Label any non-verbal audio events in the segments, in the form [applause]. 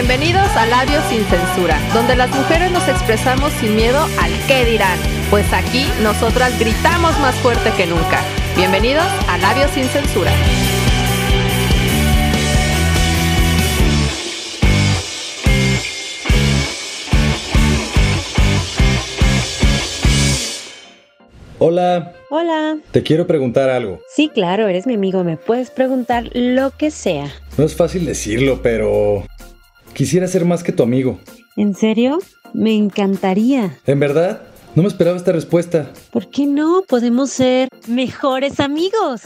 Bienvenidos a Labios sin Censura, donde las mujeres nos expresamos sin miedo al qué dirán, pues aquí nosotras gritamos más fuerte que nunca. Bienvenidos a Labios sin Censura. Hola, Hola. te quiero preguntar algo. Sí, claro, eres mi amigo, me puedes preguntar lo que sea. No es fácil decirlo, pero quisiera ser más que tu amigo. ¿En serio? Me encantaría. ¿En verdad? No me esperaba esta respuesta. ¿Por qué no? Podemos ser mejores amigos.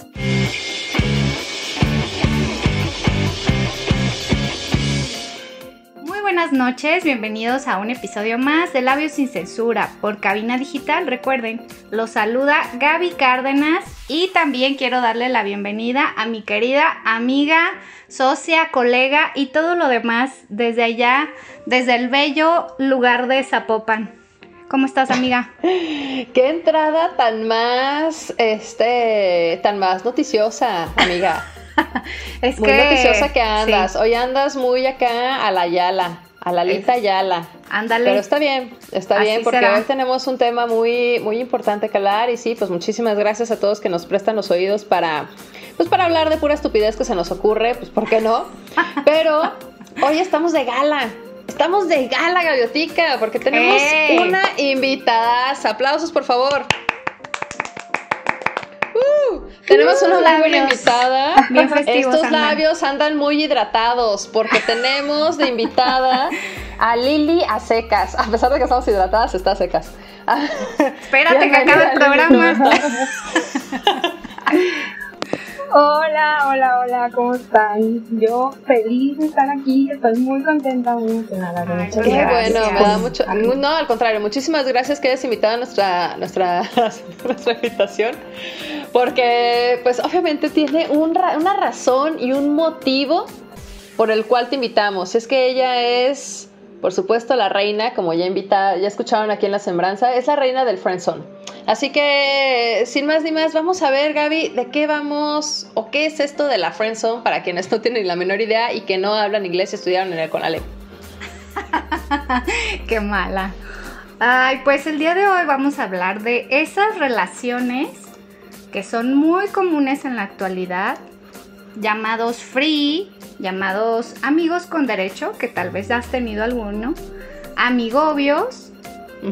Buenas noches, bienvenidos a un episodio más de Labios sin Censura por Cabina Digital. Recuerden, los saluda Gaby Cárdenas y también quiero darle la bienvenida a mi querida amiga, socia, colega y todo lo demás desde allá, desde el bello lugar de Zapopan. ¿Cómo estás, amiga? [laughs] Qué entrada tan más, este, tan más noticiosa, amiga. [laughs] Es Muy que noticiosa que andas. sí, Hoy andas muy acá a la Yala, a la Lita Yala. ándale. Pero está bien, está Así bien, porque será. hoy tenemos un tema muy, muy importante que hablar. Y sí, pues muchísimas gracias a todos que nos prestan los oídos para, pues para hablar de pura estupidez que se nos ocurre, pues ¿por qué no? [laughs] Pero hoy estamos de gala. Estamos de gala, Gaviotica, porque tenemos una invitada. Aplausos, por favor. Tenemos una muy buena labios. invitada. Bien festivos Estos andan. labios andan muy hidratados porque tenemos de invitada a Lili a secas. A pesar de que estamos hidratadas, está a secas. Espérate que acabe el programa. [laughs] Hola, hola, hola, ¿cómo están? Yo feliz de estar aquí, estoy muy contenta, muy emocionada. Ay, muchas gracias. bueno, me da mucho. No, al contrario, muchísimas gracias que hayas invitado a nuestra, nuestra, [laughs] nuestra invitación. Porque, pues, obviamente tiene un una razón y un motivo por el cual te invitamos. Es que ella es, por supuesto, la reina, como ya invita, ya escucharon aquí en la sembranza, es la reina del friendzone. Así que, sin más ni más, vamos a ver, Gaby, de qué vamos o qué es esto de la friendzone para quienes no tienen la menor idea y que no hablan inglés y estudiaron en el Conalep. [laughs] Qué mala. Ay, pues el día de hoy vamos a hablar de esas relaciones que son muy comunes en la actualidad, llamados free, llamados amigos con derecho, que tal vez has tenido alguno, amigobios,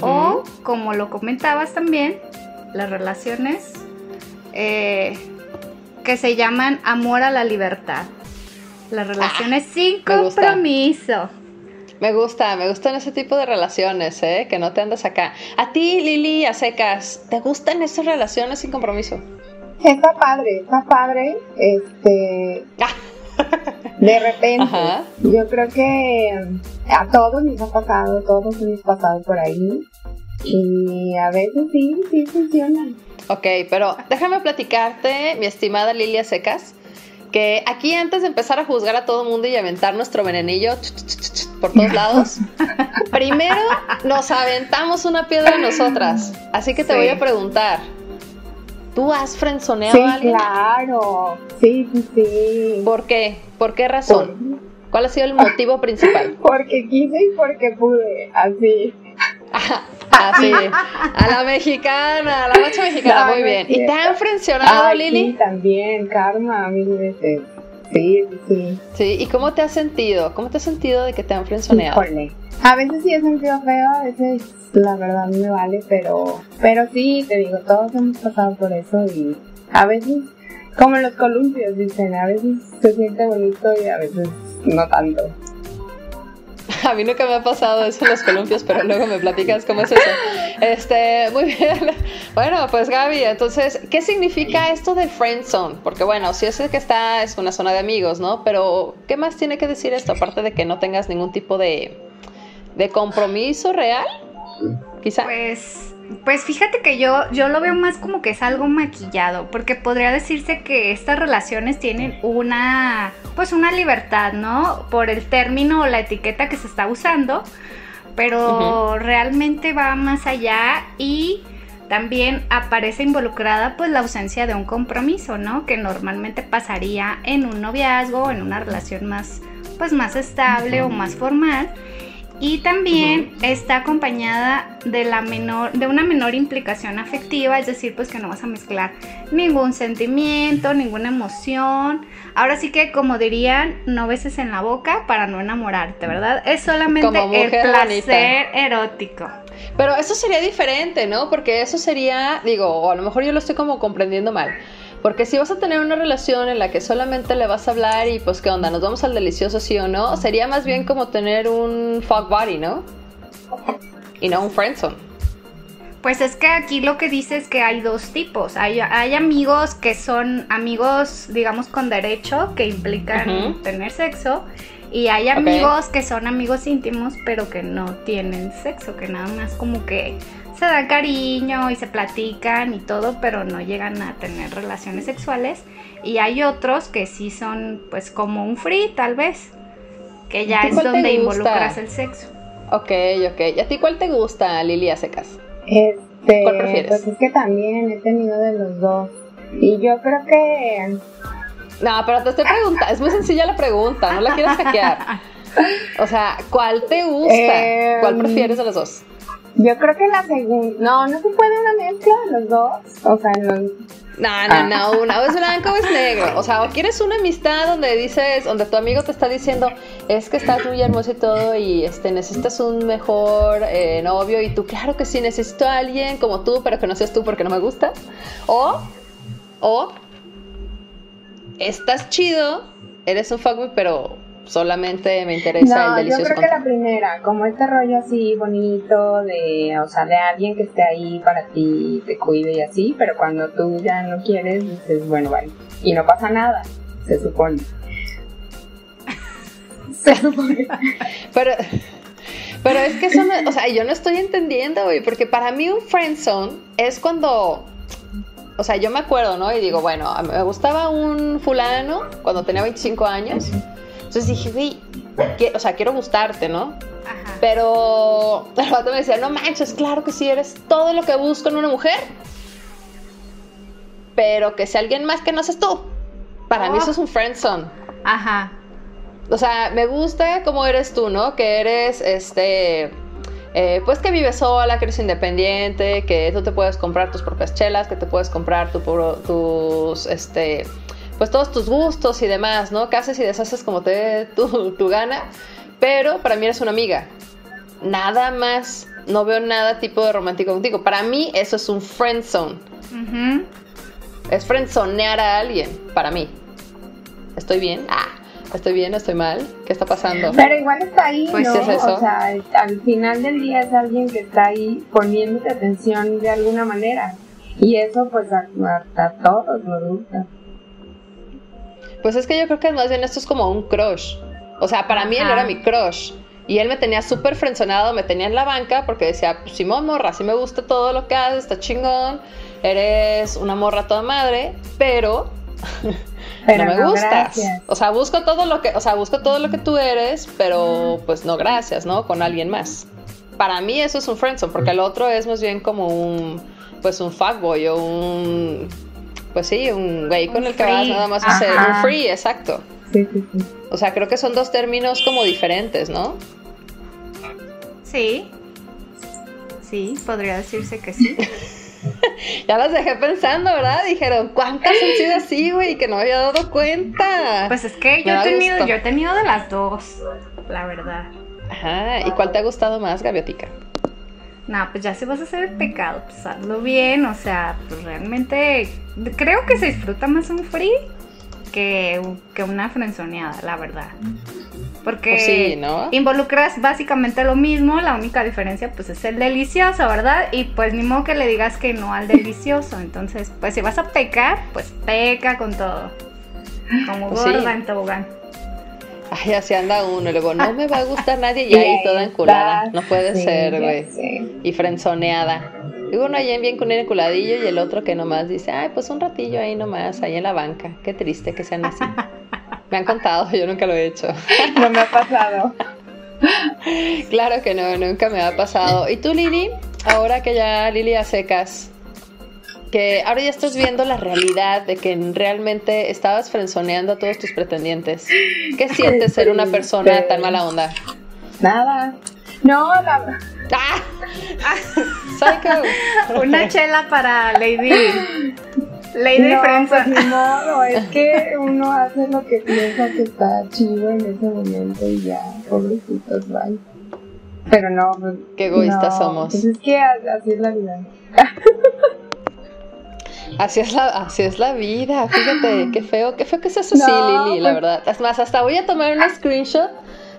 o como lo comentabas también, las relaciones eh, que se llaman amor a la libertad. Las relaciones sin Ah, me gusta. compromiso. Me gusta, me gustan ese tipo de relaciones, ¿eh? Que no te andas acá. A ti, Lili, a secas, ¿te gustan esas relaciones sin compromiso? Está padre, está padre, este, [laughs] de repente, Ajá. yo creo que a todos nos ha pasado, todos hemos pasado por ahí, y a veces sí, sí funcionan. Ok, pero déjame platicarte, mi estimada Lilia Secas, que aquí antes de empezar a juzgar a todo mundo y aventar nuestro venenillo ch, ch, ch, ch, por todos lados, [laughs] primero nos aventamos una piedra nosotras. Así que te Sí. voy a preguntar, ¿tú has frenzoneado Sí, a alguien? claro, sí, sí, sí. ¿Por qué? ¿Por qué razón? ¿Cuál ha sido el motivo principal? [laughs] Porque quise y porque pude, así. [laughs] Así, a la mexicana, a la macha mexicana, No, muy no bien. ¿Y te han frencionado, Ay, Lili? sí, también, karma, mil veces. Sí, sí, sí. Sí, ¿y cómo te has sentido? ¿Cómo te has sentido de que te han frenzoneado? Híjole. A veces sí he sentido feo, a veces la verdad me vale, pero, pero sí, te digo, todos hemos pasado por eso y a veces, como los columpios dicen, a veces se siente bonito y a veces no tanto. [laughs] A mí nunca me ha pasado eso en los columpios, pero luego me platicas cómo es eso. Este, muy bien. [laughs] Bueno, pues Gaby, entonces, ¿qué significa esto de friend zone? Porque bueno, si es el que está, es una zona de amigos, ¿no? Pero, ¿qué más tiene que decir esto? Aparte de que no tengas ningún tipo de, de compromiso real, quizá. Pues, pues fíjate que yo, yo lo veo más como que es algo maquillado, porque podría decirse que estas relaciones tienen una, pues una libertad, ¿no? Por el término o la etiqueta que se está usando, pero realmente va más allá y también aparece involucrada pues la ausencia de un compromiso, ¿no? Que normalmente pasaría en un noviazgo o en una relación más pues más estable o más formal y también está acompañada de la menor de una menor implicación afectiva, es decir, pues que no vas a mezclar ningún sentimiento, ninguna emoción. Ahora sí que como dirían, no beses en la boca para no enamorarte, ¿verdad? Es solamente el placer erótico. Pero eso sería diferente, ¿no? Porque eso sería, digo, o a lo mejor yo lo estoy como comprendiendo mal. Porque si vas a tener una relación en la que solamente le vas a hablar y pues qué onda, nos vamos al delicioso sí o no, sería más bien como tener un fuck body, ¿no? Y no un friendzone. Pues es que aquí lo que dice es que hay dos tipos. Hay, hay amigos que son amigos, digamos, con derecho, que implican tener sexo. Y hay amigos que son amigos íntimos, pero que no tienen sexo, que nada más como que se dan cariño y se platican y todo, pero no llegan a tener relaciones sexuales. Y hay otros que sí son pues como un free tal vez, que ya es donde involucras el sexo. Ok, ok. ¿Y a ti cuál te gusta, Lilia Secas? Este, ¿Cuál prefieres? Pues es que también he tenido de los dos. Y yo creo que... No, pero te estoy preguntando, es muy sencilla la pregunta, no la quieres hackear. O sea, ¿cuál te gusta? ¿Cuál em, prefieres de los dos? Yo creo que la segunda. No, no se puede una mezcla los dos. O sea, no. No, no, no, una es blanco o es negro. O sea, o quieres una amistad donde dices, donde tu amigo te está diciendo, es que estás muy hermoso y todo, y este necesitas un mejor eh, novio, y tú, claro que sí, necesito a alguien como tú, pero que no seas tú porque no me gusta. O, o, estás chido, eres un fuckboy, pero solamente me interesa el delicioso. Yo creo que la primera, como este rollo así bonito de, o sea, de alguien que esté ahí para ti, te cuide y así, pero cuando tú ya no quieres, dices, bueno, vale. Y no pasa nada, se supone. [laughs] se supone. pero, pero es que eso no, o sea, yo no estoy entendiendo, güey, porque para mí un friendzone es cuando o sea, yo me acuerdo, ¿no? Y digo, bueno, me gustaba un fulano cuando tenía 25 años. Entonces dije, güey, o sea, quiero gustarte, ¿no? Ajá. [laughs] Pero el vato me decía, no manches, claro que sí, eres todo lo que busco en una mujer. Pero que sea alguien más que no seas tú. Para mí eso es un friendzone. Ajá. O sea, me gusta cómo eres tú, ¿no? Que eres, este... Eh, pues que vives sola, que eres independiente, que tú te puedes comprar tus propias chelas, que te puedes comprar tu, tus, este, pues todos tus gustos y demás, ¿no? Que haces y deshaces como te dé tu, gana, pero para mí eres una amiga. Nada más, no veo nada tipo de romántico contigo. Para mí eso es un friend zone. Es friendzonear a alguien, para mí. ¿Estoy bien? Ah, ¿estoy bien? ¿Estoy mal? ¿Qué está pasando? Pero igual está ahí, pues ¿no? Es eso. O sea, al final del día es alguien que está ahí poniéndote atención de alguna manera. Y eso pues a, a todos nos gusta. Pues es que yo creo que más bien esto es como un crush. O sea, para mí él era mi crush. Y él me tenía súper frenzonado, me tenía en la banca porque decía, pues Simón, morra, sí me gusta todo lo que haces, está chingón, eres una morra toda madre, pero, [laughs] no me gustas. O sea, busco todo lo que, o sea, busco todo lo que tú eres, pero pues no gracias, ¿no? Con alguien más. Para mí eso es un friendzone, porque el otro es más bien como un, pues un fuckboy o un pues sí, un güey con el que vas nada más a hacer un free, exacto. Sí, sí, sí. O sea, creo que son dos términos como diferentes, ¿no? Sí. Sí, podría decirse que sí. [laughs] ya las dejé pensando, ¿verdad? Dijeron, ¿cuántas han sido así, güey? Que no me había dado cuenta. Pues es que yo he, tenido, yo he tenido de las dos, la verdad. Ajá, ¿y cuál te ha gustado más, Gaviotica? No, pues ya si vas a hacer el pecado, pues hazlo bien, o sea, pues realmente creo que se disfruta más un free que, que una frenzoneada, la verdad. Porque pues involucras básicamente lo mismo, la única diferencia pues es el delicioso, ¿verdad? Y pues ni modo que le digas que no al delicioso. Entonces, pues si vas a pecar, pues peca con todo. Como pues gorda en tobogán. Ay, así anda uno. Y luego, no me va a gustar nadie. Y [laughs] ahí toda enculada. No puede ser, güey. Y frenzoneada. Y uno ahí bien con un enculadillo y el otro que nomás dice, ay, pues un ratillo ahí nomás, ahí en la banca. Qué triste que sean así. [laughs] Me han contado, yo nunca lo he hecho. [laughs] No me ha pasado. claro que no, nunca me ha pasado. ¿Y tú, Lili? Ahora que ya Lili a secas, que ahora ya estás viendo la realidad de que realmente estabas frenzoneando a todos tus pretendientes. ¿Qué sientes ser una persona tan mala onda? Nada. No, la... ¡Ah! [laughs] Psycho. Una chela para Lady. Lady no, Friendzone. pues, ni modo, es que uno hace lo que piensa que está chido en ese momento y ya, pobrecitos, bye. Pero no, pues, Qué egoístas no, somos. Pues es que así es la vida. Así es la, así es la vida, fíjate, qué feo, qué feo que seas así, No, Lili, la pues- verdad. Es más, hasta voy a tomar un screenshot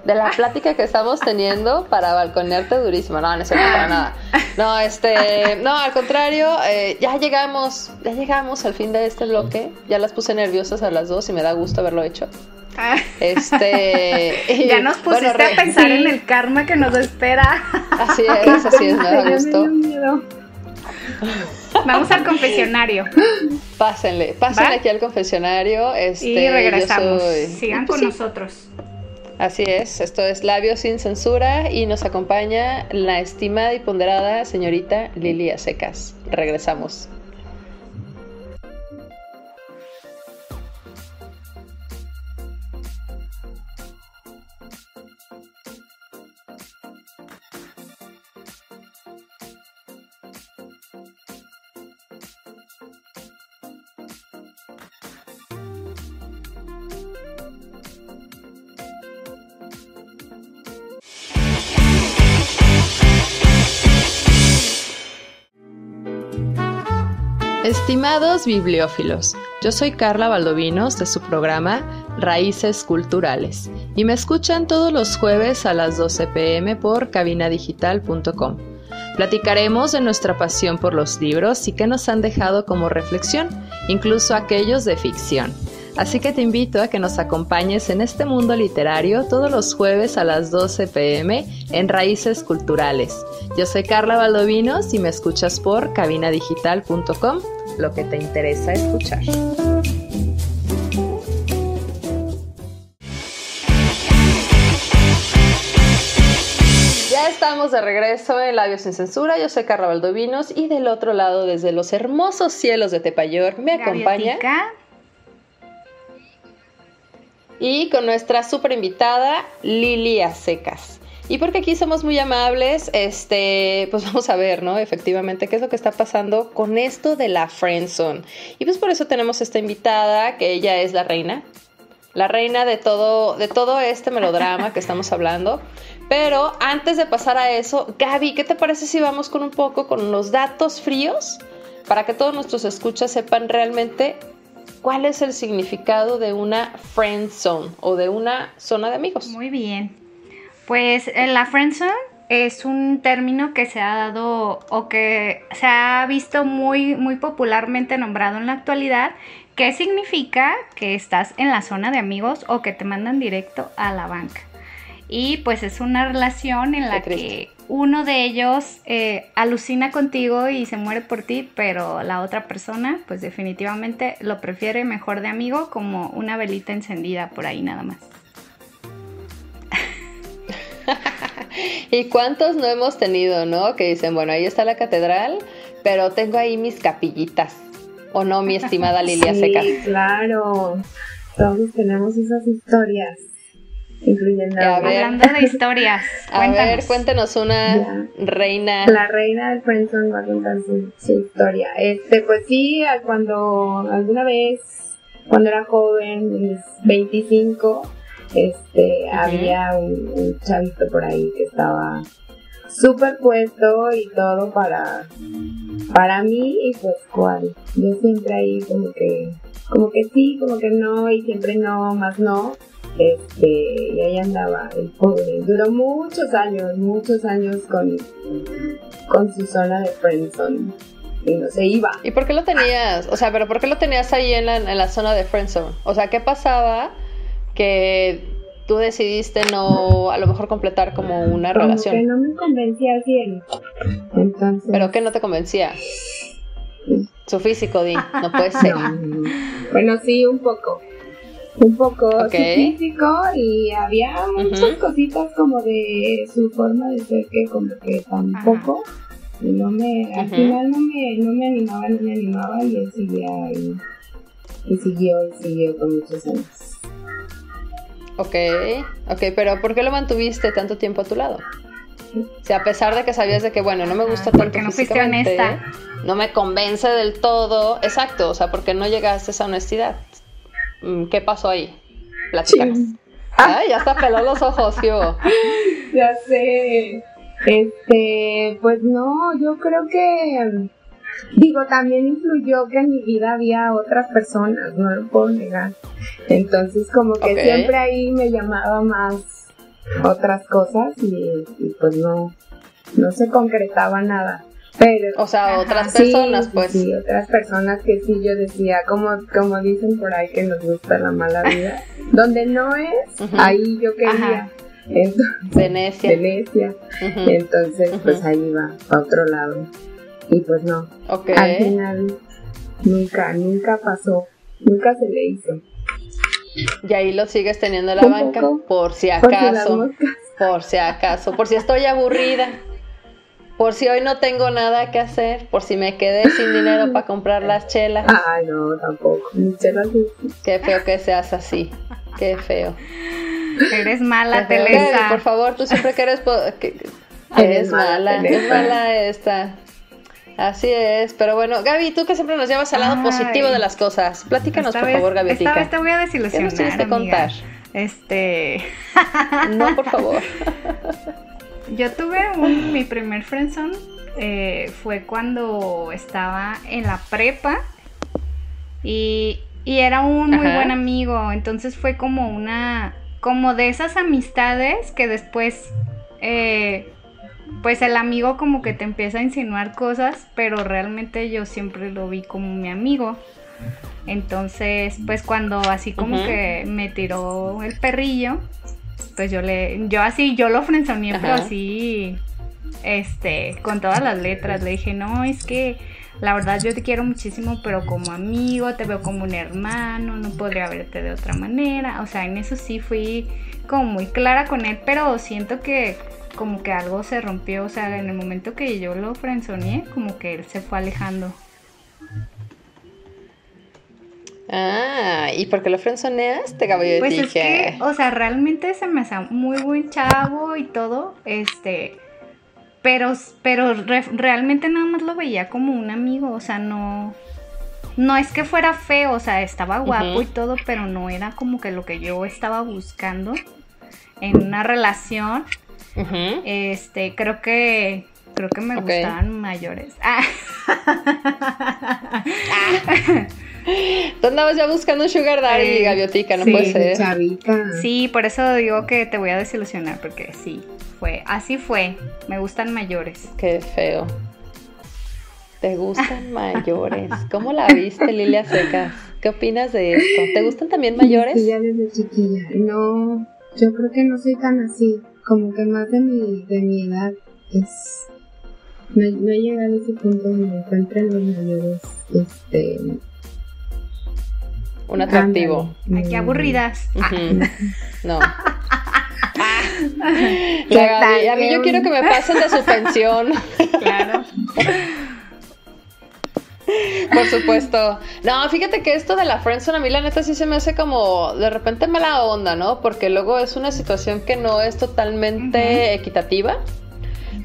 de la plática que estamos teniendo para balconearte durísimo. No, no es cierto, para nada. No, este, no, al contrario, eh, ya llegamos, ya llegamos al fin de este bloque. Ya las puse nerviosas a las dos y me da gusto haberlo hecho. Ah, Este, y, [laughs] ya nos bueno, pusiste re- a pensar sí. en el karma que nos espera. Así es, así es, me da [laughs] Ya me gusto. dio miedo. Vamos al confesionario Pásenle, pásenle ¿Va? aquí al confesionario. Este, y regresamos. soy- Sigan Pues con sí, nosotros. Así es, esto es Labios sin censura y nos acompaña la estimada y ponderada señorita Lilia Secas. Regresamos. Estimados bibliófilos, yo soy Carla Valdovinos de su programa Raíces Culturales y me escuchan todos los jueves a las 12 pm por cabinadigital.com. Platicaremos de nuestra pasión por los libros y qué nos han dejado como reflexión, incluso aquellos de ficción. Así que te invito a que nos acompañes en este mundo literario todos los jueves a las 12 pm en Raíces Culturales. Yo soy Carla Valdovinos y me escuchas por cabinadigital.com, lo que te interesa escuchar. Ya estamos de regreso en Labios sin Censura. Yo soy Carla Valdovinos y del otro lado, desde los hermosos cielos de Tepayor, me acompaña Gaviotica. y con nuestra super invitada Lilia Secas. Y porque aquí somos muy amables, este, pues [laughs] vamos a ver, ¿no? Efectivamente, qué es lo que está pasando con esto de la friendzone. Y pues por eso tenemos esta invitada, que ella es la reina, la reina de todo, de todo este melodrama que estamos [laughs] hablando. Pero antes de pasar a eso, Gaby, ¿qué te parece si vamos con un poco con los datos fríos? Para que todos nuestros escuchas sepan realmente cuál es el significado de una friend zone o de una zona de amigos. Muy bien. Pues eh, la friendzone es un término que se ha dado o que se ha visto muy, muy popularmente nombrado en la actualidad, que significa que estás en la zona de amigos o que te mandan directo a la banca. Y pues es una relación en la que uno de ellos eh, alucina contigo y se muere por ti, pero la otra persona pues definitivamente lo prefiere mejor de amigo como una velita encendida por ahí nada más. [laughs] ¿Y cuántos no hemos tenido, no? Que dicen, bueno, ahí está la catedral, pero tengo ahí mis capillitas. ¿O no, mi estimada [laughs] Lilia sí, Secas? claro. Todos tenemos esas historias, incluyendo A ver. Hablando de historias, [laughs] A cuéntanos. ver, cuéntanos una Ya. reina. La reina del friendzone va a contar su, su historia. Este, pues sí, a- cuando alguna vez, cuando era joven, mis 25, este, había un, un chavito por ahí que estaba súper puesto y todo para, para mí y pues cuál. Yo siempre ahí como que, como que sí, como que no y siempre no, más no. Este, y ahí andaba el pobre. Duró muchos años, muchos años con, con su zona de friendzone y no se iba. ¿Y por qué lo tenías? O sea, pero ¿por qué lo tenías ahí en la, en la zona de friendzone? O sea, ¿qué pasaba que tú decidiste no, a lo mejor completar como una Como que relación? no me convencía él. Entonces. ¿Pero qué no te convencía? Su físico, Di, no puede [laughs] ser. no, no. Bueno, sí, un poco. Un poco su físico y había muchas cositas como de su forma de ser que como que tampoco. Y no me, al final no me, no me animaba, no me animaba y él seguía ahí. Y siguió, y siguió con muchos años. Ok, ok, pero ¿por qué lo mantuviste tanto tiempo a tu lado? O sea, a pesar de que sabías de que, bueno, no me gusta Ajá, tanto porque no fuiste honesta. no me convence del todo, exacto, o sea, porque no llegaste a esa honestidad. Mm, ¿Qué pasó ahí? Platícanos. Ay, ya hasta peló los ojos, ¿qué hubo? [laughs] Ya sé. Este, pues no, yo creo que, digo, también influyó que en mi vida había otras personas, no lo puedo negar. Entonces, como que siempre ahí me llamaba más otras cosas y, y pues no, no se concretaba nada. Pero, O sea, otras personas, sí, pues. Sí, otras personas que sí yo decía, como, como dicen por ahí que nos gusta la mala [laughs] vida. Donde no es, ahí yo quería. Entonces, Venecia. Venecia. Entonces, pues ahí va, a otro lado. Y pues no, Ok. al final nunca, nunca pasó, nunca se le hizo. Y ahí lo sigues teniendo en la banca, poco. por si acaso. Por si acaso, por si estoy aburrida, por si hoy no tengo nada que hacer, por si me quedé sin dinero para comprar las chelas. ay no, tampoco, chelas Qué feo que seas así, qué feo. Eres mala. Telesa. Por favor, tú siempre que eres... que- Eres Eres mala, mala, mala esta. Así es, pero bueno, Gaby, tú que siempre nos llevas al lado Ay. positivo de las cosas, platícanos Esta por vez- favor, Esta Gaviotica. vez te voy a ¿Qué desilusionar, nos tienes que contar? Este, [laughs] No, por favor. [laughs] yo tuve un, mi primer friendzone eh, fue cuando estaba en la prepa y, y era un muy Ajá. buen amigo, entonces fue como una, como de esas amistades que después, eh, pues el amigo como que te empieza a insinuar cosas, pero realmente yo siempre lo vi como mi amigo. Entonces, pues cuando así como que me tiró el perrillo, pues yo le, yo así, yo lo frenzoneé, pero así, este, con todas las letras, le dije, no, es que la verdad yo te quiero muchísimo, pero como amigo, te veo como un hermano, no podría verte de otra manera, o sea, en eso sí fui como muy clara con él, pero siento que como que algo se rompió, o sea, en el momento que yo lo frenzoneé, como que él se fue alejando. Ah, ¿y por qué lo frenzoneaste, Gaby? Pues es Dije, que, o sea, realmente se me hacía muy buen chavo y todo, este, pero, pero re- realmente nada más lo veía como un amigo, o sea, no, no es que fuera feo, o sea, estaba guapo y todo, pero no era como que lo que yo estaba buscando en una relación, Este, creo que, creo que me gustaban mayores. Ah. Tú andabas ya buscando un sugar daddy, Eh, Gaviotica, no sí, puede ser. chavita. Sí, por eso digo que te voy a desilusionar, porque sí, fue, así fue, me gustan mayores. Qué feo. ¿Te gustan [laughs] mayores? ¿Cómo la viste, Lilia Secas? ¿Qué opinas de esto? ¿Te gustan también mayores? Sí, ya desde chiquilla. No, yo creo que no soy tan así. Como que más de mi, de mi edad es. No, no he llegado a ese punto donde me encuentren los mayores. Este. Un atractivo. Ay, qué aburridas. Ah. [laughs] No. [laughs] ¿Qué La Gaby, tal a mí yo quiero que me pasen de su pensión. claro. [laughs] Por supuesto. No, fíjate que esto de la friendzone a mí la neta sí se me hace como de repente mala onda, ¿no? Porque luego es una situación que no es totalmente equitativa.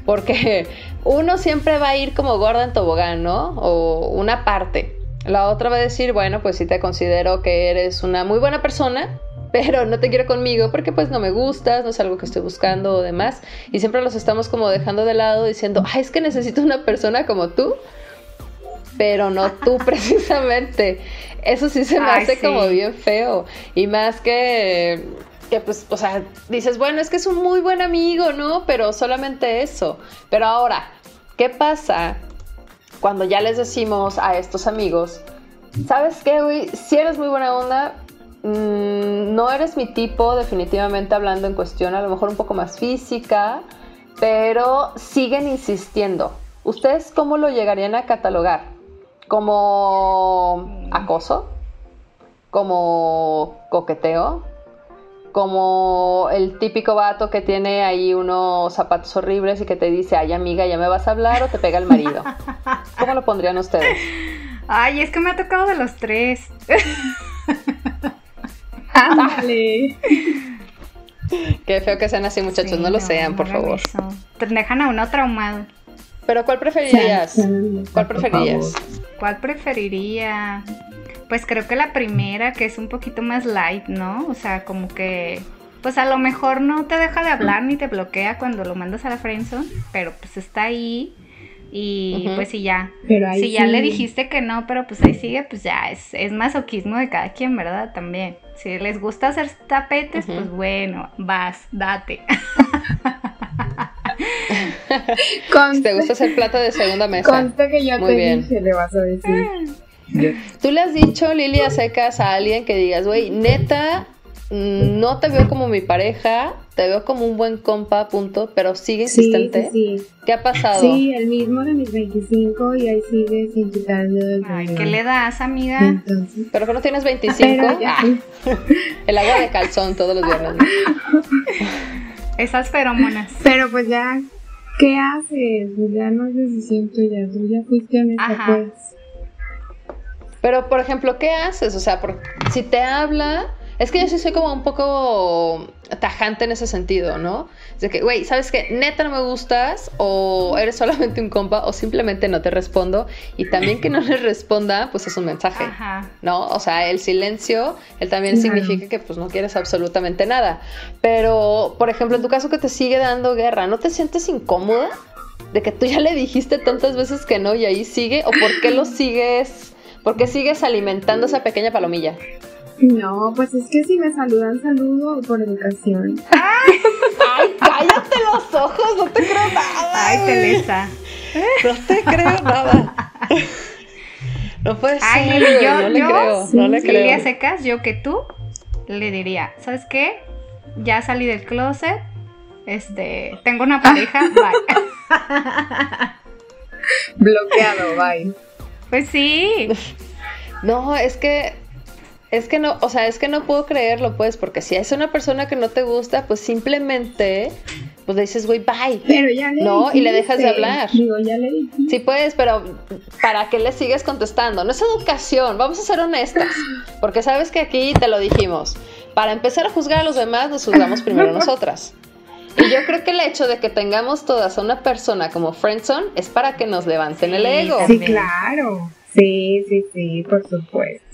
Porque uno siempre va a ir como gorda en tobogán, ¿no? O una parte. La otra va a decir, bueno, pues sí te considero que eres una muy buena persona, pero no te quiero conmigo porque pues no me gustas, no es algo que estoy buscando o demás. Y siempre los estamos como dejando de lado diciendo, ay, es que necesito una persona como tú pero no tú [laughs] precisamente. Eso sí se me Ay, hace sí. como bien feo. Y más que, que, pues, o sea, dices, bueno, es que es un muy buen amigo, ¿no? Pero solamente eso. Pero ahora, ¿qué pasa cuando ya les decimos a estos amigos, ¿sabes qué, güey? Si eres muy buena onda, mm, no eres mi tipo, definitivamente hablando en cuestión, a lo mejor un poco más física, pero siguen insistiendo. ¿Ustedes cómo lo llegarían a catalogar? ¿Como acoso? ¿Como coqueteo? como el típico vato que tiene ahí unos zapatos horribles y que te dice, ay amiga, ¿ya me vas a hablar o te pega el marido? [laughs] ¿Cómo lo pondrían ustedes? Ay, es que me ha tocado de los tres. [laughs] Ándale. Qué feo que sean así muchachos, Sí, no lo sean, por favor. Te dejan a uno traumado. Pero ¿cuál preferirías? ¿Cuál preferirías? ¿Cuál preferiría? Pues creo que la primera, que es un poquito más light, ¿no? O sea, como que, pues a lo mejor no te deja de hablar ni te bloquea cuando lo mandas a la friendzone, pero pues está ahí y pues si ya, Pero ahí si ya sí. le dijiste que no, pero pues ahí sigue, pues ya es, es masoquismo de cada quien, ¿verdad? También. Si les gusta hacer tapetes, pues bueno, vas, date. [laughs] [laughs] Conste, ¿Te gusta ser plata de segunda mesa? conste que yo Muy te bien. dije, le vas a decir. Yo- ¿Tú le has dicho, Lili, a secas a alguien que digas, güey, neta, mm, no te veo como mi pareja, te veo como un buen compa, punto, pero sigue Sí, insistente? sí, sí. ¿Qué ha pasado? Sí, el mismo de mis 25 y ahí sigue sin quitarlo Ay. ¿qué le das, amiga? Entonces, ¿Pero que no tienes 25? pero ya, Ah, [laughs] el agua de calzón todos los viernes. ¿no? [laughs] Esas feromonas. pero pues ya, ¿qué haces? Ya no es decisión tuya, tú ya fuiste honesta, pues. Pero, por ejemplo, ¿qué haces? O sea, por- si te habla, es que yo sí soy como un poco tajante en ese sentido, ¿no? De que, güey, ¿sabes qué? Neta no me gustas, o eres solamente un compa, o simplemente no te respondo. Y también que no les responda, pues es un mensaje. Ajá. ¿no? O sea, el silencio, él también significa que pues no quieres absolutamente nada. Pero, por ejemplo, en tu caso que te sigue dando guerra, ¿no te sientes incómoda? De que tú ya le dijiste tantas veces que no y ahí sigue, o por qué lo sigues, por qué sigues alimentando esa pequeña palomilla. No, pues es que si me saludan, saludo por educación. Ay, cállate los ojos, no te creo nada. Ay. Telesa. No te creo nada. No puede ser, Ay, Lili, yo, no le yo, creo, no le Lilia creo. Secas, yo que tú, le diría, ¿sabes qué? Ya salí del closet, este, tengo una pareja, [laughs] bye. Bloqueado, bye. Pues sí, No, es que es que no, o sea, es que no puedo creerlo, pues, porque si es una persona que no te gusta, pues simplemente pues le dices, güey, bye. Pero ya le No, y le dejas de dijiste. hablar. Digo, ya le dije. Sí puedes, pero ¿para qué le sigues contestando? No es educación, vamos a ser honestas, porque sabes que aquí te lo dijimos. Para empezar a juzgar a los demás, nos juzgamos primero [laughs] nosotras. Y yo creo que el hecho de que tengamos todas a una persona como Friendzone es para que nos levanten el ego. Sí, claro. Sí, sí, sí, por supuesto.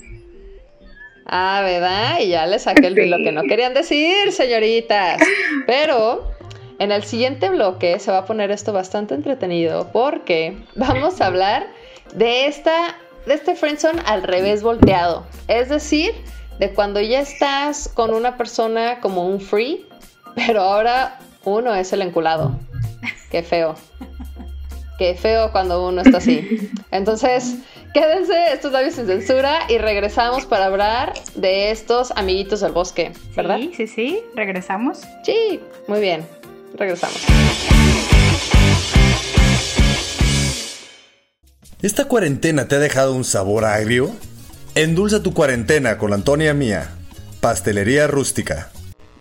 Ah, ¿verdad? Y ya le saqué el, Sí. lo que no querían decir, señoritas. Pero en el siguiente bloque se va a poner esto bastante entretenido porque vamos a hablar de esta de este friendzone al revés volteado. Es decir, de cuando ya estás con una persona como un free, pero ahora uno es el enculado. Qué feo. Qué feo cuando uno está así. Entonces, quédense estos labios sin censura y regresamos para hablar de estos amiguitos del bosque, ¿verdad? sí, sí, sí, regresamos. Sí, muy bien. Regresamos. ¿Esta cuarentena te ha dejado un sabor agrio? Endulza tu cuarentena con la Antonia Mía, Pastelería Rústica.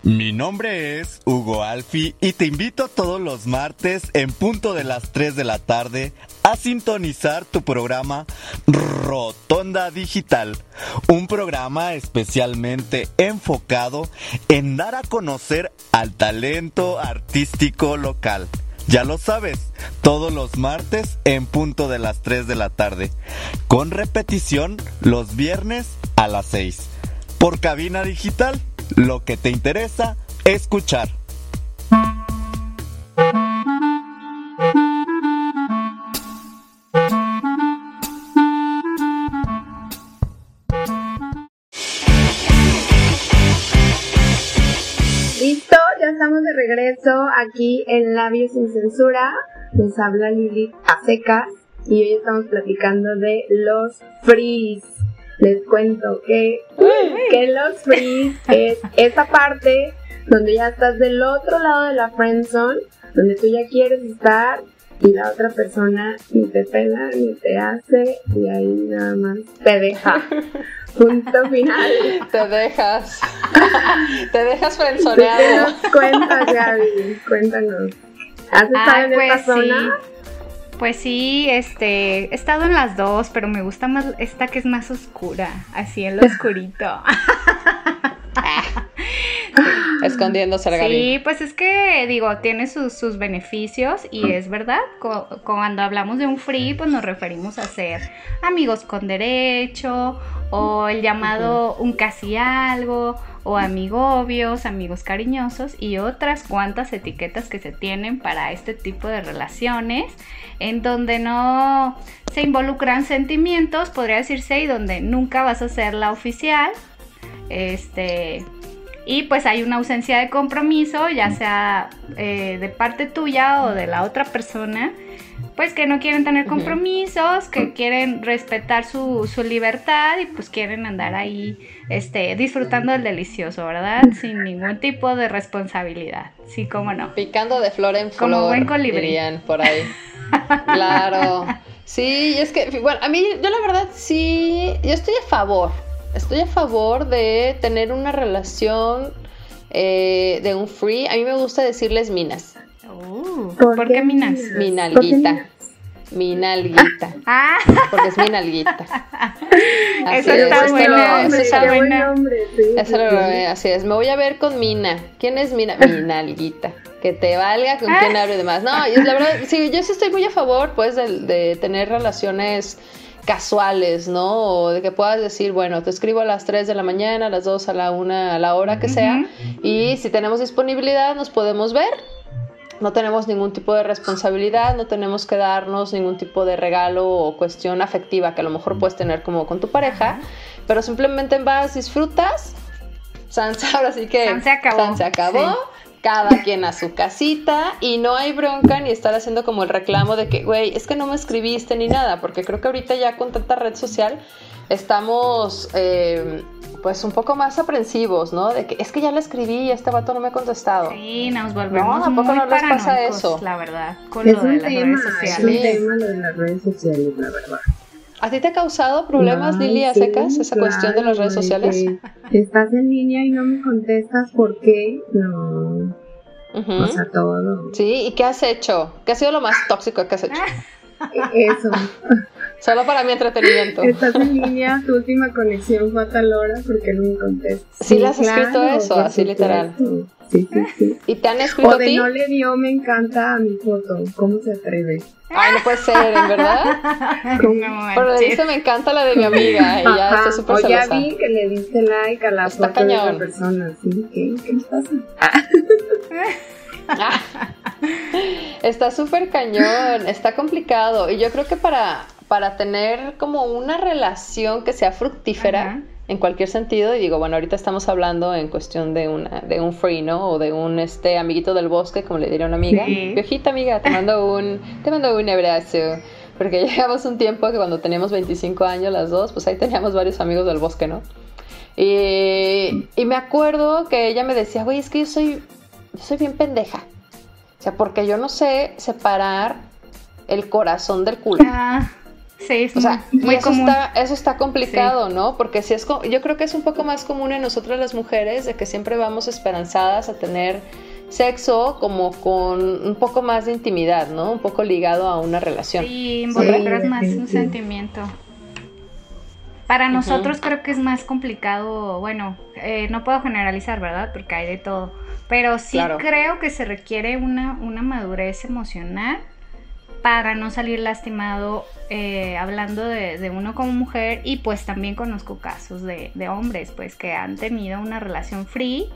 Mi nombre es Hugo Alfi y te invito todos los martes en punto de las 3 de la tarde a sintonizar tu programa Rotonda Digital, un programa especialmente enfocado en dar a conocer al talento artístico local. Ya lo sabes, todos los martes en punto de las 3 de la tarde, con repetición los viernes a las 6. Por cabina digital, lo que te interesa escuchar. De regreso aquí en Labios sin Censura. Les habla Lili a secas y hoy estamos platicando de los frees. Les cuento que, que los frees [laughs] es esa parte donde ya estás del otro lado de la friendzone, donde tú ya quieres estar y la otra persona ni te pela ni te hace y ahí nada más te deja. [laughs] Punto final. Te dejas. Te dejas ¿Tú qué frenzoneado. nos cuentas, Gaby? Cuéntanos. ¿Has estado Ay, en pues esta zona? Pues sí, este, he estado en las dos, pero me gusta más esta que es más oscura, así en lo [laughs] oscurito. [laughs] [laughs] Escondiéndose el Gaby. Sí, pues es que digo, tiene sus, sus beneficios y es verdad, co- cuando hablamos de un free, pues nos referimos a ser amigos con derecho o el llamado un casi algo o amigobios, amigos cariñosos y otras cuantas etiquetas que se tienen para este tipo de relaciones en donde no se involucran sentimientos, podría decirse, y donde nunca vas a ser la oficial. Este, y pues hay una ausencia de compromiso, ya sea eh, de parte tuya o de la otra persona, pues que no quieren tener compromisos, que quieren respetar su, su libertad y pues quieren andar ahí este, disfrutando del delicioso, ¿verdad? Sin ningún tipo de responsabilidad. Sí, cómo no. Picando de flor en Como flor. buen colibrí. Por ahí. claro. [laughs] Sí, y es que, bueno, a mí, yo la verdad sí, yo estoy a favor. Estoy a favor de tener una relación eh, de un free. A mí me gusta decirles minas. Uh, ¿Por ¿Por, qué minas? Mi ¿Por qué nalguita. Mi nalguita. [laughs] Ah, Porque es mi nalguita. [laughs] Así Eso es, está esto bueno, eso eso está lo- qué buen buena. nombre, sí, Eso sí, lo- sí. así es, me voy a ver con Mina. ¿Quién es Mina? Mi nalguita. Que te valga con quien hable y demás. No, la verdad, sí, yo sí estoy muy a favor, pues, de, de tener relaciones casuales, ¿no? O de que puedas decir, bueno, te escribo a las 3 de la mañana, a las 2, a la 1, a la hora que sea. Y si tenemos disponibilidad, nos podemos ver. No tenemos ningún tipo de responsabilidad, no tenemos que darnos ningún tipo de regalo o cuestión afectiva que a lo mejor puedes tener como con tu pareja, pero simplemente vas, disfrutas. San, [laughs] ahora sí que San se acabó. San se acabó. Sí. Cada quien a su casita y no hay bronca ni estar haciendo como el reclamo de que, güey, es que no me escribiste ni nada, porque creo que ahorita ya con tanta red social estamos eh, pues un poco más aprensivos, ¿no? De que es que ya le escribí y este vato no me ha contestado. Sí, nos volvemos No, ¿a poco muy no les pasa eso? la verdad, con Es lo de un las tema, redes es un sociales. tema lo de las redes sociales, la verdad. ¿A ti te ha causado problemas, Ay, Lili, a sí, secas, esa cuestión de las redes sociales? Estás en línea y no me contestas, ¿por qué? No, o sea, todo. Sí, ¿y qué has hecho? ¿Qué ha sido lo más tóxico que has hecho? [laughs] Eso. Solo para mi entretenimiento. Estás en línea, tu última conexión fue a tal hora porque no me contestas. Sí, le has escrito eso, así literal. supuesto. Sí, sí, sí. [laughs] ¿Y te han escrito O a de ti? no le dio me encanta a mi foto. ¿Cómo se atreve? Ay, no puede ser, ¿en verdad? [laughs] No Pero le dice me encanta la de mi amiga y ya está súper o ya celosa. vi que le diste like a la Está foto de cañón. otra persona. ¿sí? ¿Qué? ¿Qué les pasa? Ah. [laughs] Está súper cañón, está complicado. Y yo creo que para, para tener como una relación que sea fructífera Ajá. En cualquier sentido, y digo, bueno, ahorita estamos hablando en cuestión de una, de un free, ¿no? O de un este amiguito del bosque, como le diría una amiga. Sí. Viejita amiga, te mando un, te mando un abrazo. Porque [laughs] llevamos un tiempo que cuando teníamos 25 años las dos, pues ahí teníamos varios amigos del bosque, ¿no? Y, y me acuerdo que ella me decía, güey, es que yo soy, yo soy bien pendeja. O sea, porque yo no sé separar el corazón del culo. Ah, sí, es O sea, muy, y muy eso común. está, eso está complicado, ¿no? Porque si es, yo creo que es un poco más común en nosotras las mujeres de que siempre vamos esperanzadas a tener sexo como con un poco más de intimidad, ¿no? Un poco ligado a una relación. Sí, involucras Sí, más un sentimiento. Para nosotros creo que es más complicado, bueno, eh, no puedo generalizar, ¿verdad? Porque hay de todo. Pero sí Claro. creo que se requiere una, una madurez emocional para no salir lastimado eh, hablando de, de uno como mujer y pues también conozco casos de, de hombres pues que han tenido una relación free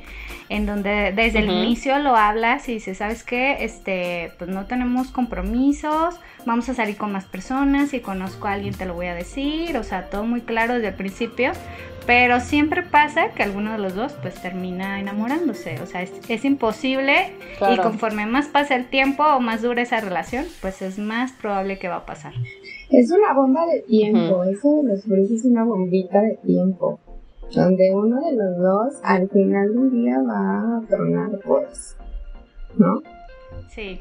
en donde desde el inicio lo hablas y dices, ¿sabes qué? Este, pues no tenemos compromisos, vamos a salir con más personas, si conozco a alguien te lo voy a decir, o sea, todo muy claro desde el principio, pero siempre pasa que alguno de los dos pues termina enamorándose, o sea, es, es imposible y conforme más pasa el tiempo o más dura esa relación, pues es más probable que va a pasar. Es una bomba de tiempo. Eso de los free es una bombita de tiempo. Donde uno de los dos al final del día va a tronar, pues. ¿No? Sí.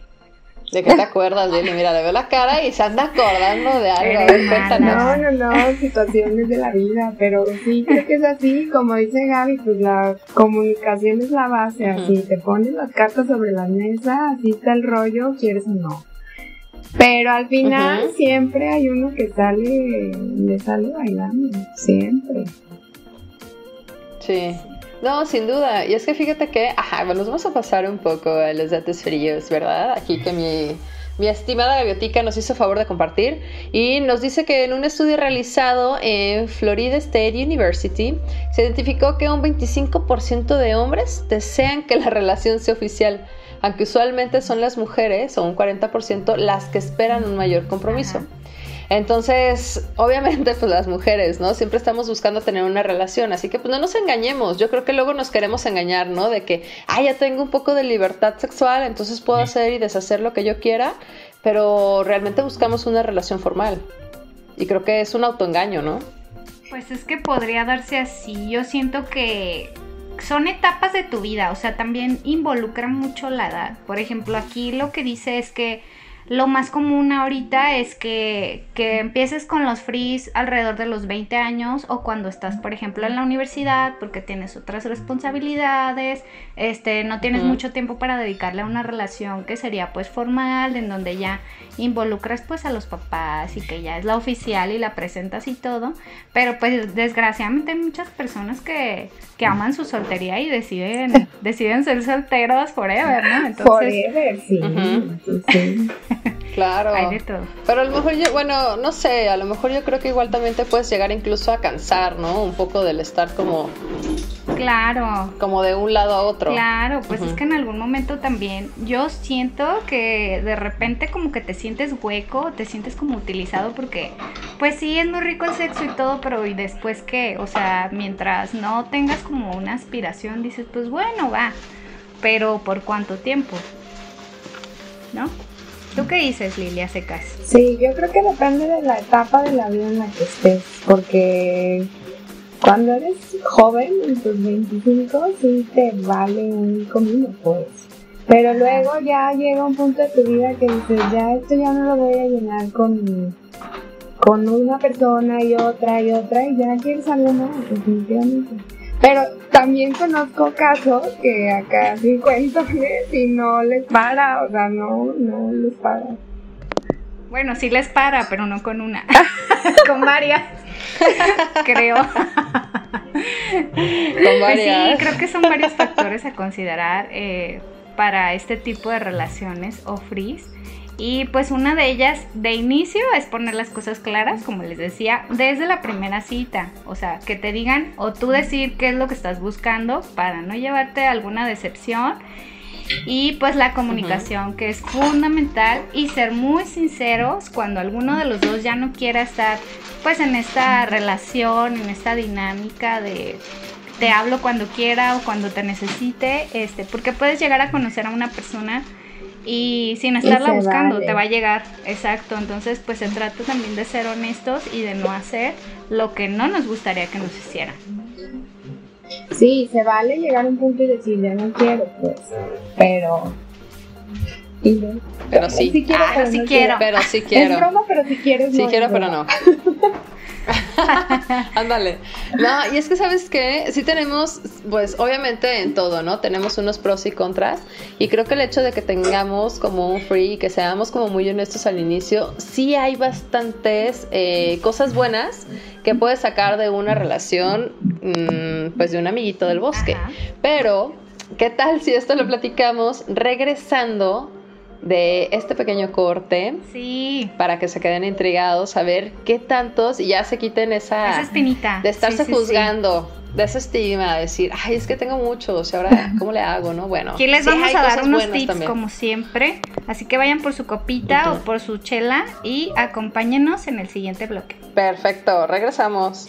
¿De qué te acuerdas, Lili? Mira, le veo la cara y se anda acordando de algo. A ver, cuéntanos. No, no, no, situaciones de la vida, pero sí creo que es así, como dice Gaby, pues la comunicación es la base, así te pones las cartas sobre la mesa, así está el rollo, quieres o no. Pero al final siempre hay uno que sale, le sale bailando, siempre. Sí. No, sin duda. Y es que fíjate que, ajá, bueno, nos vamos a pasar un poco a los datos fríos, ¿verdad? Aquí que mi, mi estimada gaviotica nos hizo favor de compartir y nos dice que en un estudio realizado en Florida State University se identificó que un 25% de hombres desean que la relación sea oficial, aunque usualmente son las mujeres o un 40% las que esperan un mayor compromiso. Entonces, obviamente, pues las mujeres, ¿no? Siempre estamos buscando tener una relación, así que pues no nos engañemos. Yo creo que luego nos queremos engañar, ¿no? De que, ah, ya tengo un poco de libertad sexual, entonces puedo hacer y deshacer lo que yo quiera, pero realmente buscamos una relación formal. Y creo que es un autoengaño, ¿no? Pues es que podría darse así. Yo siento que son etapas de tu vida, o sea, también involucran mucho la edad. Por ejemplo, aquí lo que dice es que lo más común ahorita es que, que empieces con los frees alrededor de los 20 años o cuando estás, por ejemplo, en la universidad porque tienes otras responsabilidades, este, no tienes mucho tiempo para dedicarle a una relación que sería pues formal, en donde ya involucras pues a los papás y que ya es la oficial y la presentas y todo, pero pues desgraciadamente hay muchas personas que, que aman su soltería y deciden, [laughs] deciden ser solteros forever, ¿no? [laughs] Entonces, Forever, sí. Sí, sí. [laughs] Claro. hay de todo. Pero a lo mejor yo, bueno, no sé, a lo mejor yo creo que igual también te puedes llegar incluso a cansar, ¿no? Un poco del estar como, Claro, como de un lado a otro. Claro, pues es que en algún momento también yo siento que de repente como que te sientes hueco, te sientes como utilizado porque pues sí es muy rico el sexo y todo, pero ¿y después qué? O sea, mientras no tengas como una aspiración dices, pues bueno, va, pero ¿por cuánto tiempo? ¿No? ¿Tú qué dices, Lilia Secas? Sí, yo creo que depende de la etapa de la vida en la que estés, porque cuando eres joven, en tus 25, sí te vale un comino, pues. Pero luego ya llega un punto de tu vida que dices, ya esto ya no lo voy a llenar con, con una persona y otra y otra, y ya quieres algo más, definitivamente. Pero también conozco casos que acá sí cuentones y no les para, o sea, no, no les para. Bueno, sí les para, pero no con una, [laughs] con varias, creo. Con Pues sí, varias. creo que son varios factores a considerar eh, para este tipo de relaciones o frees. Y pues una de ellas de inicio es poner las cosas claras, como les decía, desde la primera cita. O sea, que te digan o tú decir qué es lo que estás buscando para no llevarte alguna decepción. Y pues la comunicación, que es fundamental, y ser muy sinceros cuando alguno de los dos ya no quiera estar pues en esta relación, en esta dinámica de te hablo cuando quiera o cuando te necesite, este, porque puedes llegar a conocer a una persona y sin estarla buscando vale. te va a llegar, exacto, entonces pues se trata también de ser honestos y de no hacer lo que no nos gustaría que nos hicieran. Sí, se vale llegar a un punto y decir, ya no quiero, pues. Pero. y. Pero sí. quiero, Ah, pero sí no quiero. Pero sí Es quiero. broma, pero si quieres. Sí no, quiero, es pero no. [laughs] [laughs] Ándale. No, y es que sabes que sí tenemos, pues obviamente en todo, ¿no? Tenemos unos pros y contras. Y creo que el hecho de que tengamos como un free y que seamos como muy honestos al inicio, sí hay bastantes eh, cosas buenas que puedes sacar de una relación, mm, pues de un amiguito del bosque. Ajá. Pero, ¿qué tal si esto lo platicamos regresando de este pequeño corte? Sí, para que se queden intrigados a ver qué tantos y ya se quiten esa, esa espinita. De estarse Sí, sí, sí. juzgando, de ese estigma, de decir, ay, es que tengo muchos, y ahora, [laughs] ¿cómo le hago, no? Bueno, Aquí les vamos a dar unos tips también. como siempre, así que vayan por su copita o por su chela y acompáñenos en el siguiente bloque. Perfecto, regresamos.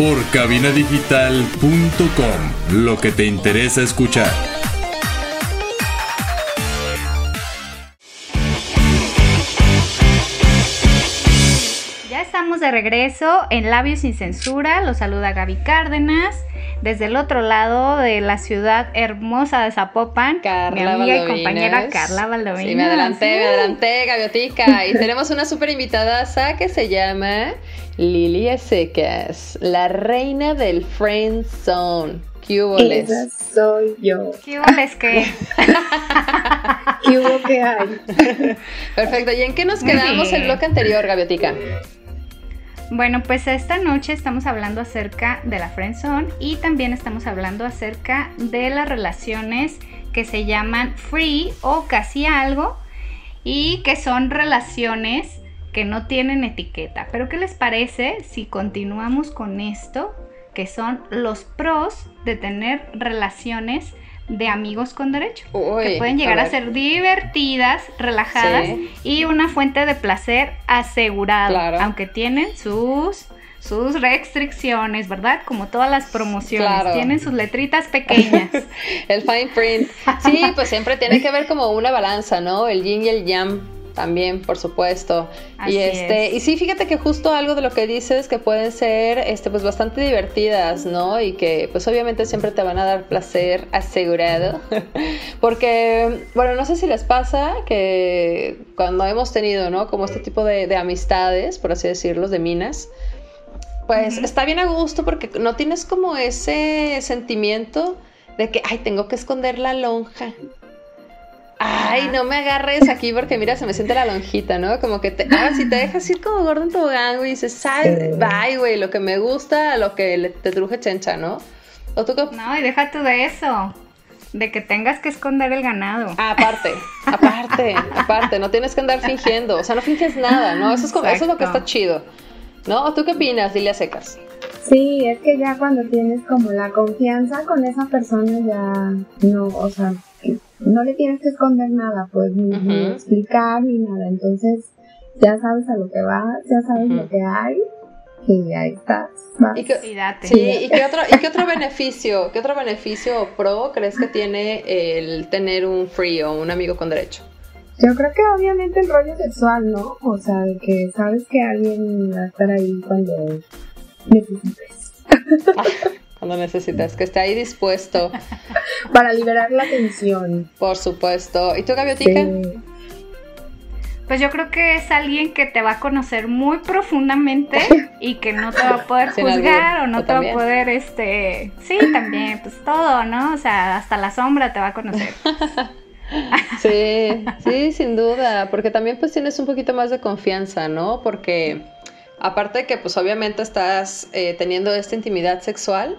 Por cabinadigital.com, lo que te interesa escuchar. Ya estamos de regreso en Labios sin Censura. Los saluda Gaby Cárdenas. Desde el otro lado de la ciudad hermosa de Zapopan, Carla mi amiga y compañera Carla Valdovinos. Sí, me adelanté, me adelanté, Gaviotica. [laughs] Y tenemos una súper invitada que se llama Lilia Secas, la reina del Friend Zone. ¿Qué hubo, les? Esa soy yo. ¿Qué hubo, les que? [laughs] ¿Qué hubo que hay? [laughs] Perfecto. ¿Y en qué nos quedamos el bloque anterior, Gaviotica? Bueno, pues esta noche estamos hablando acerca de la friendzone y también estamos hablando acerca de las relaciones que se llaman free o casi algo y que son relaciones que no tienen etiqueta. Pero ¿qué les parece si continuamos con esto? Que son los pros de tener relaciones de amigos con derecho. Uy, que pueden llegar a, ser divertidas, relajadas Sí. y una fuente de placer asegurado, Claro. aunque tienen sus sus restricciones, ¿verdad? Como todas las promociones, Claro. tienen sus letritas pequeñas. [laughs] El fine print. Sí, pues siempre tiene que ver como una balanza, ¿no? El yin y el yang también, por supuesto. Así y este, es. y sí, fíjate que justo algo de lo que dices que pueden ser este pues bastante divertidas, ¿no? Y que pues obviamente siempre te van a dar placer asegurado. [laughs] Porque, bueno, no sé si les pasa que cuando hemos tenido, ¿no? Como este tipo de, de amistades, por así decirlo, de minas, pues está bien a gusto porque no tienes como ese sentimiento de que, ay, tengo que esconder la lonja. Ay, no me agarres aquí porque mira, se me siente la lonjita, ¿no? Como que te, ah, si te dejas ir como gordo en tobogán, güey, y dices, ay, Sí. bye, güey, lo que me gusta, lo que le- te truje chencha, ¿no? ¿O tú qué? No, y deja tú de eso, de que tengas que esconder el ganado. Ah, aparte, aparte, aparte, no tienes que andar fingiendo, o sea, no finges nada, ¿no? Eso es, como, eso es lo que está chido, ¿no? ¿O tú qué opinas, Lilia Secas? Sí, es que ya cuando tienes como la confianza con esa persona ya no, o sea, no le tienes que esconder nada, pues ni, explicar ni nada. Entonces ya sabes a lo que vas, ya sabes lo que hay y ahí estás. vas. ¿Y date. Sí, ¿y qué otro, y qué otro beneficio, qué otro beneficio o pro crees que tiene el tener un free o un amigo con derecho? Yo creo que obviamente el rollo sexual, ¿no? O sea, de que sabes que alguien va a estar ahí cuando necesites. [laughs] Cuando necesitas, que esté ahí dispuesto, [laughs] Para liberar la tensión. por supuesto. ¿Y tú, Gaviotica? Sí. Pues yo creo que es alguien que te va a conocer muy profundamente [laughs] y que no te va a poder Sin juzgar o no o te va a poder, este, sí, también, pues todo, ¿no? O sea, hasta la sombra te va a conocer. [laughs] Sí, sí, sin duda, porque también pues tienes un poquito más de confianza, ¿no? Porque aparte de que pues obviamente estás eh, teniendo esta intimidad sexual,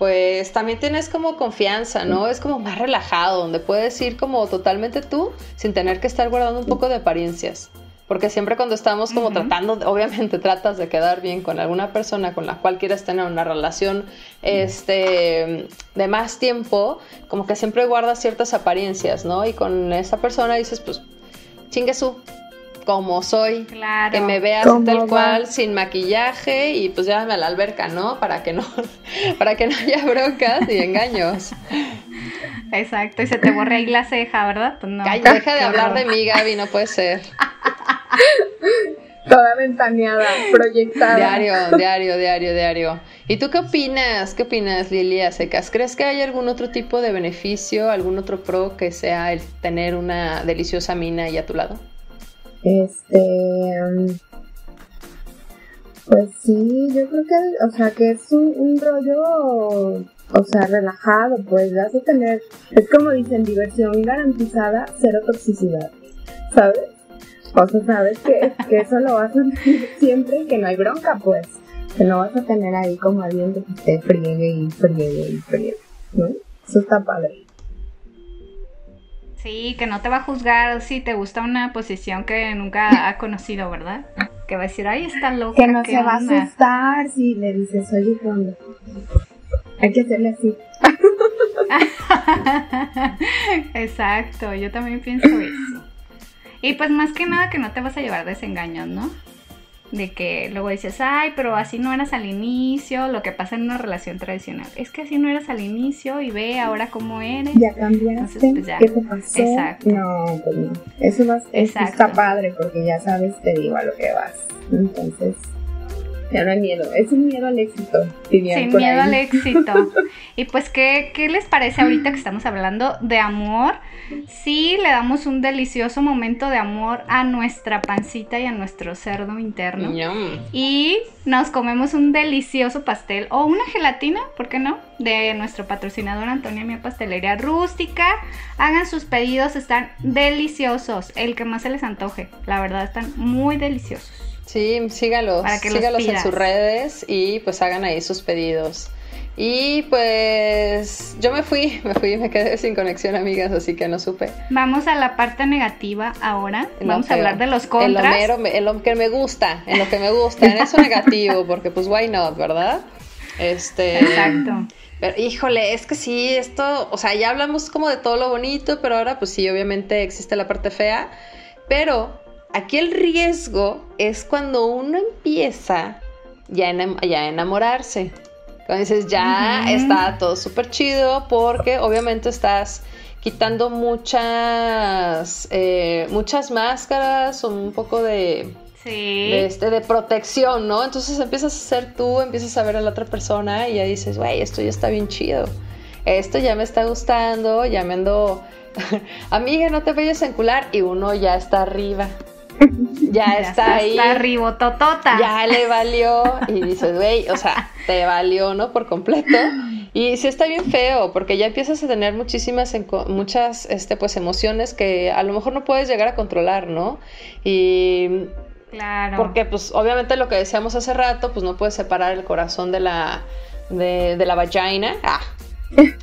pues también tienes como confianza, ¿no? Es como más relajado, donde puedes ir como totalmente tú sin tener que estar guardando un poco de apariencias. Porque siempre cuando estamos como tratando, [laughs] obviamente tratas de quedar bien con alguna persona con la cual quieres tener una relación este, de más tiempo, como que siempre guardas ciertas apariencias, ¿no? Y con esa persona dices, pues, chingue su, como soy, Claro. que me veas ¿Cómo tal va? cual, sin maquillaje y pues llévame a la alberca, ¿no? Para que no, [laughs] para que no haya broncas y engaños. Exacto, y se te borra ahí la ceja, ¿verdad? Pues no. Deja de hablar de mí, Gaby, no puede ser. Toda ventaneada, proyectada. Diario, [laughs] diario, diario, diario. ¿Y tú qué opinas? ¿Qué opinas, Lilia Secas? ¿Crees que hay algún otro tipo de beneficio, algún otro pro que sea el tener una deliciosa mina ahí a tu lado? Este. mm, Pues sí, yo creo que, o sea, que es un, rollo, o sea, relajado, pues vas a tener, es como dicen, diversión garantizada, cero toxicidad, ¿sabes? O sea, sabes que, que eso lo vas a tener [laughs] siempre y que no hay bronca, pues, que no vas a tener ahí como alguien que te friegue y friegue y friegue, ¿no? Eso está padre. Sí, que no te va a juzgar si te gusta una posición que nunca [laughs] ha conocido, ¿verdad? que va a decir, ay, está loca. Que no ¿qué se va a onda?". asustar si le dices, oye, ¿qué onda? Hay que hacerle así. [laughs] Exacto, yo también pienso eso. Y pues más que nada que no te vas a llevar desengaños, ¿no? De que luego dices, ay, pero así no eras al inicio, lo que pasa en una relación tradicional. Es que así no eras al inicio y ve ahora cómo eres. Ya cambiaste. Entonces, pues, ya. ¿Qué te pasó? Exacto. No, pues no. Eso, va, eso está padre porque ya sabes, te digo a lo que vas. Entonces, ya no hay miedo. Es un miedo al éxito. Sin por miedo ahí. al éxito. [laughs] Y pues, ¿qué, ¿qué les parece ahorita que estamos hablando de amor? Sí, le damos un delicioso momento de amor a nuestra pancita y a nuestro cerdo interno. Y nos comemos un delicioso pastel o una gelatina, ¿por qué no? De nuestro patrocinador Antonia Mía Pastelería Rústica. Hagan sus pedidos, están deliciosos. El que más se les antoje. La verdad, están muy deliciosos. Sí, sígalos, sígalos en sus redes y pues hagan ahí sus pedidos. Y pues yo me fui, [laughs] me fui, me quedé sin conexión, amigas, así que no supe. Vamos a la parte negativa ahora. Vamos a hablar de los En contras. lo, mero, en lo que me gusta, en lo que me gusta, en eso [laughs] negativo, porque pues why not, ¿verdad? Este. Exacto. Pero híjole, es que sí, esto, o sea, ya hablamos como de todo lo bonito, pero ahora pues sí, obviamente existe la parte fea, pero aquí el riesgo es cuando uno empieza ya, ya a enamorarse. Cuando dices, ya está todo súper chido porque obviamente estás quitando muchas, eh, muchas máscaras, un poco de, Sí. de, este, de protección, ¿no? Entonces empiezas a ser tú, empiezas a ver a la otra persona y ya dices, güey, esto ya está bien chido. Esto ya me está gustando, ya me ando... [laughs] Amiga, no te vayas a encular y uno ya está arriba. [laughs] Ya, está ahí. Está ribototota. Ya le valió y dices, güey, o sea, te valió, ¿no? Por completo. Y sí está bien feo, porque ya empiezas a tener muchísimas, muchas, este, pues, emociones que a lo mejor no puedes llegar a controlar, ¿no? Y Claro. porque, pues, obviamente lo que decíamos hace rato, pues no puedes separar el corazón de la, de, de la vagina. Ah.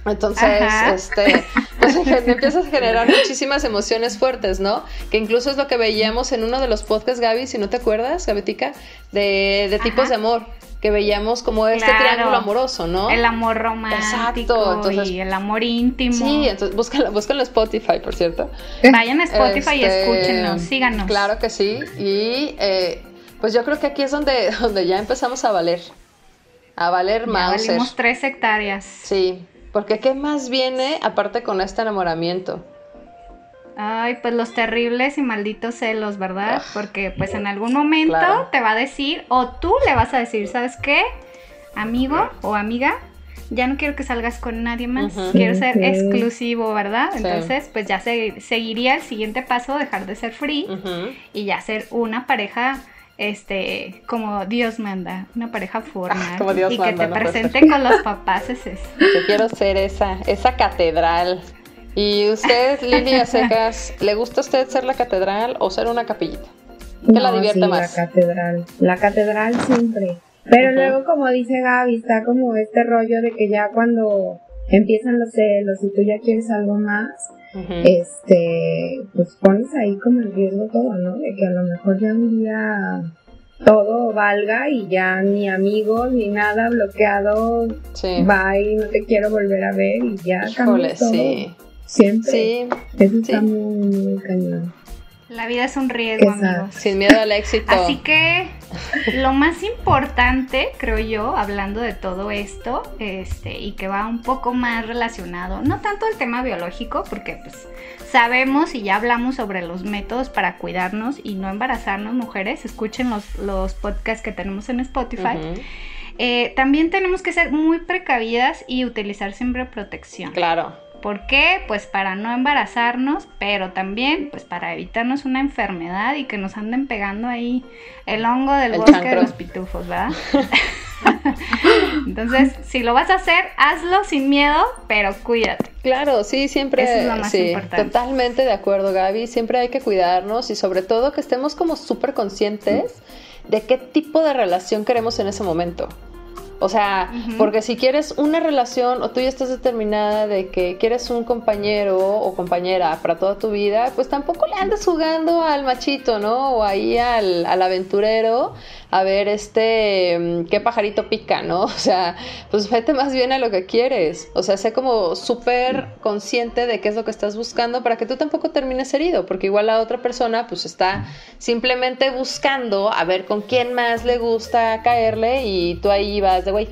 Entonces, Ajá. este, pues empiezas a generar [laughs] muchísimas emociones fuertes, ¿no? Que incluso es lo que veíamos en uno de los podcasts, Gaby, si no te acuerdas, Gabetica, de, de tipos Ajá. de amor, que veíamos como este Claro. triángulo amoroso, ¿no? El amor romántico Exacto, entonces- y el amor íntimo. Sí, entonces búscalo, búscalo en Spotify, por cierto. Vayan a Spotify y Este, escúchenos, síganos. Claro que sí. Y eh, pues yo creo que aquí es donde, [laughs] donde ya empezamos a valer. A valer Mauser. valimos tres hectáreas. Sí. Porque ¿qué más viene aparte con este enamoramiento? Ay, pues los terribles y malditos celos, ¿verdad? Ah, Porque pues en algún momento claro. te va a decir o tú le vas a decir, ¿sabes qué? Amigo o amiga, ya no quiero que salgas con nadie más, quiero ser Sí. exclusivo, ¿verdad? Sí. Entonces, pues ya se, seguiría el siguiente paso, dejar de ser free y ya ser una pareja este como Dios manda, una pareja formal como Dios y manda, que te no puede presente con los papás es eso. [laughs] Yo quiero ser esa, esa catedral. ¿Y usted, [laughs] Lilia Secas, le gusta a usted ser la catedral o ser una capillita? ¿Qué la divierte sí, más? La catedral. La catedral siempre. Pero luego, como dice Gaby, está como este rollo de que ya cuando empiezan los celos y tú ya quieres algo más, Este, pues pones ahí como en riesgo todo, ¿no? De que a lo mejor ya un día todo valga y ya ni amigos ni nada bloqueado, Sí. bye, no te quiero volver a ver y ya Híjole, todo. sí. Siempre. Sí, Eso está sí. muy, muy cañón. La vida es un riesgo, Exacto. amigos. sin miedo al éxito. Así que [laughs] lo más importante, creo yo, hablando de todo esto, este, y que va un poco más relacionado, no tanto el tema biológico, porque pues sabemos y ya hablamos sobre los métodos para cuidarnos y no embarazarnos, mujeres, escuchen los, los podcasts que tenemos en Spotify. Eh, también tenemos que ser muy precavidas y utilizar siempre protección. Claro. ¿Por qué? Pues para no embarazarnos, pero también pues para evitarnos una enfermedad y que nos anden pegando ahí el hongo del El bosque chancro. de los pitufos, ¿verdad? [laughs] Entonces, si lo vas a hacer, hazlo sin miedo, pero cuídate. Claro, sí, siempre. Eso es lo más sí, importante. Totalmente de acuerdo, Gaby. Siempre hay que cuidarnos y sobre todo que estemos como súper conscientes de qué tipo de relación queremos en ese momento. O sea, porque si quieres una relación o tú ya estás determinada de que quieres un compañero o compañera para toda tu vida, pues tampoco le andes jugando al machito, ¿no? O ahí al, al aventurero a ver este mm, qué pajarito pica, ¿no? [laughs] O sea, pues vete más bien a lo que quieres. O sea, sé como súper consciente de qué es lo que estás buscando para que tú tampoco termines herido, porque igual la otra persona pues está simplemente buscando a ver con quién más le gusta caerle y tú ahí vas de güey.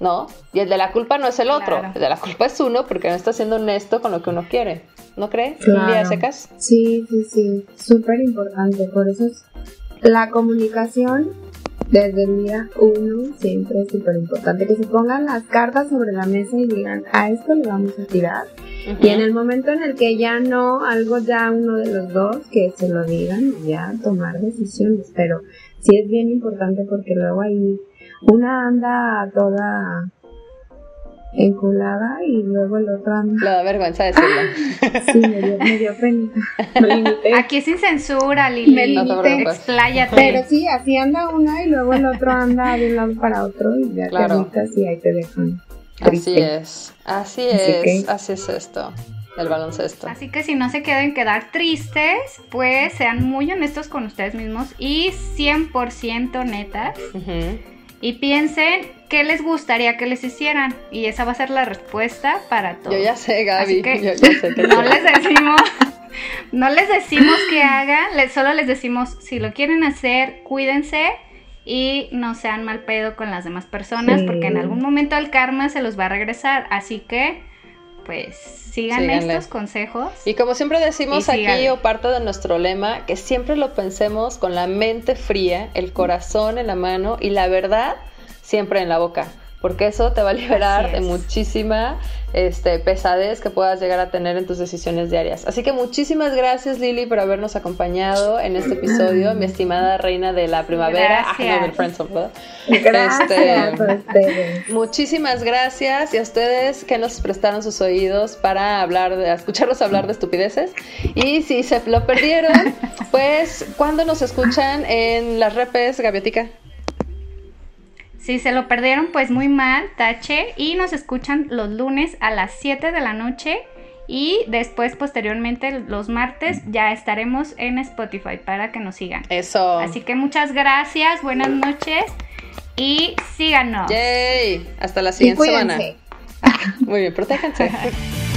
¿No? Y el de la culpa no es el otro, el de la culpa es uno porque no está siendo honesto con lo que uno quiere. ¿No crees? Claro. secas? Sí, sí, sí. Súper importante. Por eso es la comunicación desde el día uno siempre es súper importante. Que se pongan las cartas sobre la mesa y digan, a esto le vamos a tirar. Y en el momento en el que ya no, algo ya uno de los dos, que se lo digan y ya tomar decisiones. Pero sí es bien importante porque luego ahí una anda toda enculada y luego el otro anda. Le da vergüenza decirlo. [laughs] sí, me dio, me dio pena. Aquí sin censura, Lili. Me limité. Expláyate. Pero sí, así anda una y luego el otro anda de un lado para otro y ya claro. te y ahí te dejan. Así es, así, es, así es esto el baloncesto. Así que si no se quieren quedar tristes, pues sean muy honestos con ustedes mismos y 100% netas. Y piensen qué les gustaría que les hicieran. Y esa va a ser la respuesta para todos. Yo ya sé, Gaby. Yo sé que no les decimos, no les decimos que hagan, solo les decimos si lo quieren hacer, cuídense y no sean mal pedo con las demás personas, porque en algún momento el karma se los va a regresar. Así que, pues, sigan estos consejos. Y como siempre decimos aquí, o parte de nuestro lema, que siempre lo pensemos con la mente fría, el corazón en la mano y la verdad siempre en la boca porque eso te va a liberar de muchísima este, pesadez que puedas llegar a tener en tus decisiones diarias. Así que muchísimas gracias Lili por habernos acompañado en este episodio, mi estimada reina de la primavera, del Friends of Este, muchísimas gracias y a ustedes que nos prestaron sus oídos para hablar, de, escucharlos hablar de estupideces. Y si se lo perdieron, [laughs] pues cuando nos escuchan en las repes, Gaviotica. Si se lo perdieron, pues muy mal, tache. Y nos escuchan los lunes a las 7 de la noche. Y después, posteriormente, los martes, ya estaremos en Spotify para que nos sigan. Eso. Así que muchas gracias, buenas noches y síganos. Yay. Hasta la siguiente semana. Muy bien, protéjanse. [laughs]